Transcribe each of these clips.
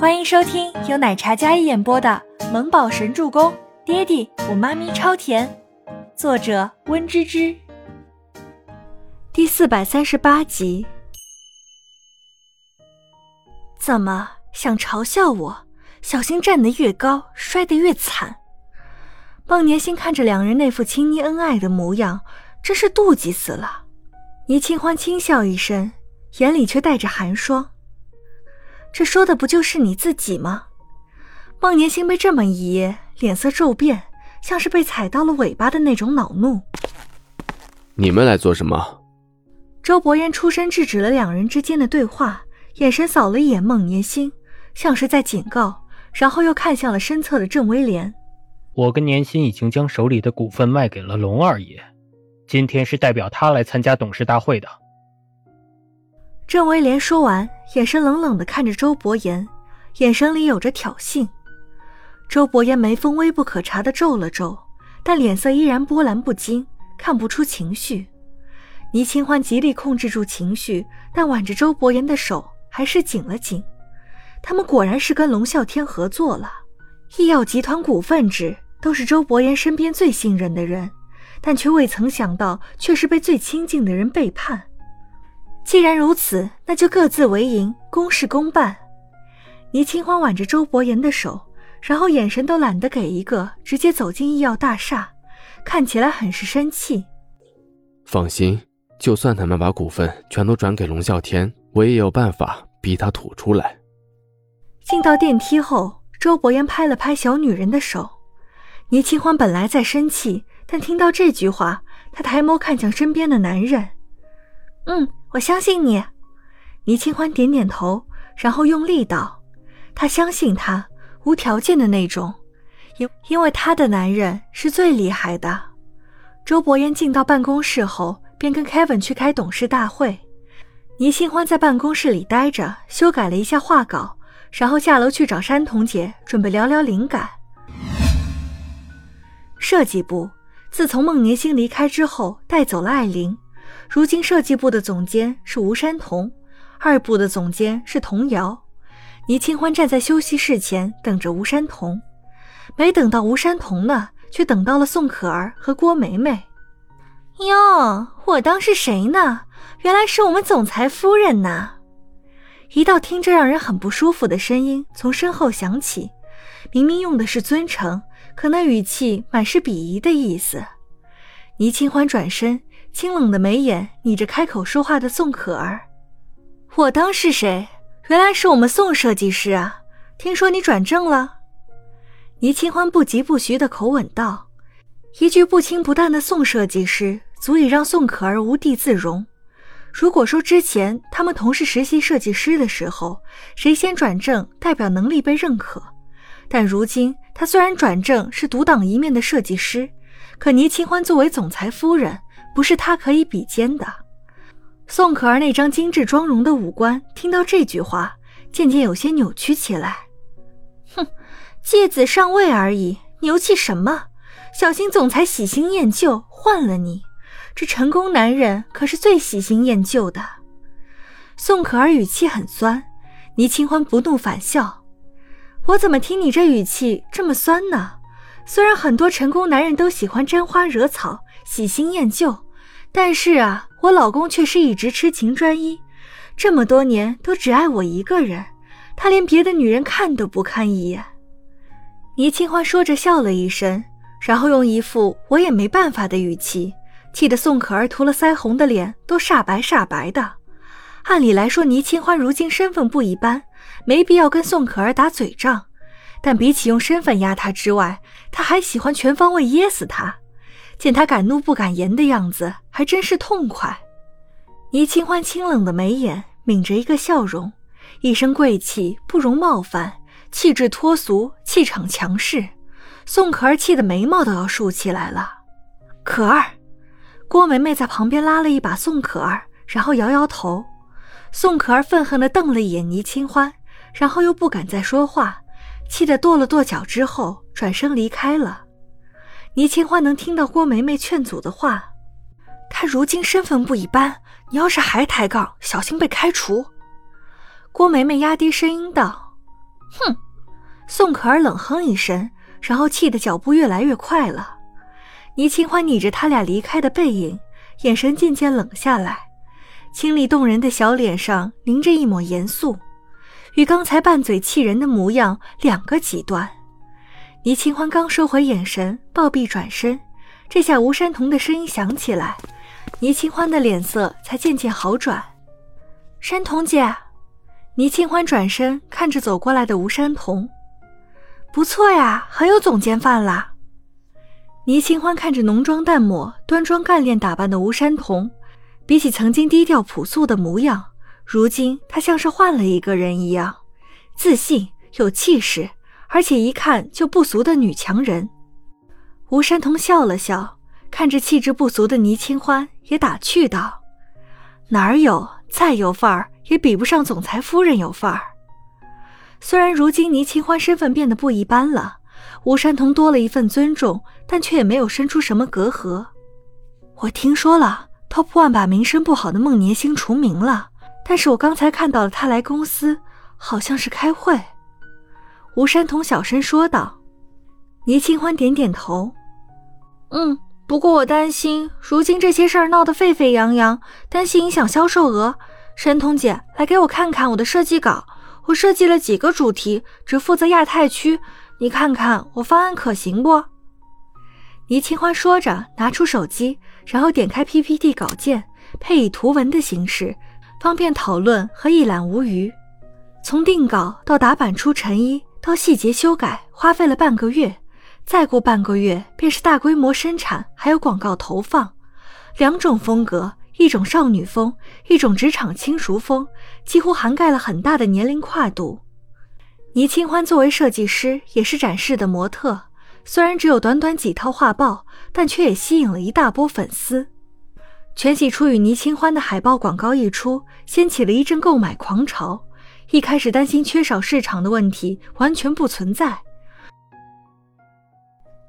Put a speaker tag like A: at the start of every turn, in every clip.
A: 欢迎收听由奶茶嘉一演播的《萌宝神助攻》，爹地我妈咪超甜，作者温芝芝。第四百三十八集。怎么想嘲笑我？小心站得越高，摔得越惨。孟年星看着两人那副亲昵恩爱的模样，真是妒忌死了。倪清欢轻笑一声，眼里却带着寒霜。这说的不就是你自己吗？孟年星被这么一噎，脸色骤变，像是被踩到了尾巴的那种恼怒。
B: 你们来做什么？
A: 周伯言出声制止了两人之间的对话，眼神扫了一眼孟年星，像是在警告，然后又看向了身侧的郑威廉。
C: 我跟年薪已经将手里的股份卖给了龙二爷，今天是代表他来参加董事大会的。
A: 郑威廉说完，眼神冷冷的看着周伯言，眼神里有着挑衅。周伯言眉峰微不可察的皱了皱，但脸色依然波澜不惊，看不出情绪。倪清欢极力控制住情绪，但挽着周伯言的手还是紧了紧。他们果然是跟龙啸天合作了。医药集团股份制都是周伯言身边最信任的人，但却未曾想到，却是被最亲近的人背叛。既然如此，那就各自为营，公事公办。倪清欢挽着周伯言的手，然后眼神都懒得给一个，直接走进医药大厦，看起来很是生气。
B: 放心，就算他们把股份全都转给龙啸天，我也有办法逼他吐出来。
A: 进到电梯后，周伯言拍了拍小女人的手。倪清欢本来在生气，但听到这句话，她抬眸看向身边的男人，嗯。我相信你，倪清欢点点头，然后用力道：“他相信他，无条件的那种，因因为他的男人是最厉害的。”周伯言进到办公室后，便跟 Kevin 去开董事大会。倪清欢在办公室里待着，修改了一下画稿，然后下楼去找山童姐，准备聊聊灵感。设计部自从孟年星离开之后，带走了艾琳。如今设计部的总监是吴山童，二部的总监是童瑶。倪清欢站在休息室前等着吴山童，没等到吴山童呢，却等到了宋可儿和郭梅梅。哟，我当是谁呢？原来是我们总裁夫人呐！一道听着让人很不舒服的声音从身后响起，明明用的是尊称，可那语气满是鄙夷的意思。倪清欢转身。清冷的眉眼睨着开口说话的宋可儿，我当是谁？原来是我们宋设计师啊！听说你转正了？倪清欢不疾不徐的口吻道，一句不轻不淡的宋设计师，足以让宋可儿无地自容。如果说之前他们同是实习设计师的时候，谁先转正代表能力被认可，但如今他虽然转正是独当一面的设计师，可倪清欢作为总裁夫人。不是他可以比肩的。宋可儿那张精致妆容的五官，听到这句话，渐渐有些扭曲起来。哼，借子上位而已，牛气什么？小心总裁喜新厌旧，换了你。这成功男人可是最喜新厌旧的。宋可儿语气很酸，倪清欢不怒反笑：“我怎么听你这语气这么酸呢？虽然很多成功男人都喜欢沾花惹草。”喜新厌旧，但是啊，我老公却是一直痴情专一，这么多年都只爱我一个人，他连别的女人看都不看一眼。倪清欢说着笑了一声，然后用一副我也没办法的语气，气得宋可儿涂了腮红的脸都煞白煞白的。按理来说，倪清欢如今身份不一般，没必要跟宋可儿打嘴仗，但比起用身份压她之外，他还喜欢全方位噎死她。见他敢怒不敢言的样子，还真是痛快。倪清欢清冷的眉眼抿着一个笑容，一身贵气不容冒犯，气质脱俗，气场强势。宋可儿气得眉毛都要竖起来了。可儿，郭梅梅在旁边拉了一把宋可儿，然后摇摇头。宋可儿愤恨地瞪了一眼倪清欢，然后又不敢再说话，气得跺了跺脚之后转身离开了。倪清欢能听到郭梅梅劝阻的话，她如今身份不一般，你要是还抬杠，小心被开除。郭梅梅压低声音道：“哼！宋可儿冷哼一声，然后气得脚步越来越快了。倪清欢睨着他俩离开的背影，眼神渐渐冷下来，清丽动人的小脸上凝着一抹严肃，与刚才拌嘴气人的模样两个极端。倪清欢刚收回眼神，暴毙转身，这下吴山童的声音响起来，倪清欢的脸色才渐渐好转。山童姐，倪清欢转身看着走过来的吴山童，不错呀，很有总监范啦。倪清欢看着浓妆淡抹、端庄干练打扮的吴山童，比起曾经低调朴素的模样，如今他像是换了一个人一样，自信有气势。而且一看就不俗的女强人，吴山童笑了笑，看着气质不俗的倪清欢，也打趣道：“哪儿有，再有范儿，也比不上总裁夫人有范儿。”虽然如今倪清欢身份变得不一般了，吴山童多了一份尊重，但却也没有生出什么隔阂。我听说了，Top One 把名声不好的孟年星除名了，但是我刚才看到了他来公司，好像是开会。吴山童小声说道：“倪清欢点点头，嗯，不过我担心，如今这些事儿闹得沸沸扬扬，担心影响销售额。山童姐，来给我看看我的设计稿，我设计了几个主题，只负责亚太区，你看看我方案可行不？”倪清欢说着，拿出手机，然后点开 PPT 稿件，配以图文的形式，方便讨论和一览无余。从定稿到打版出成衣。到细节修改花费了半个月，再过半个月便是大规模生产，还有广告投放。两种风格，一种少女风，一种职场轻熟风，几乎涵盖了很大的年龄跨度。倪清欢作为设计师，也是展示的模特，虽然只有短短几套画报，但却也吸引了一大波粉丝。全喜初与倪清欢的海报广告一出，掀起了一阵购买狂潮。一开始担心缺少市场的问题完全不存在。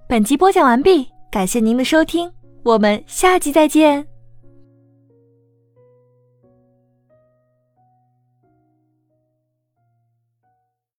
A: 本集播讲完毕，感谢您的收听，我们下集再见。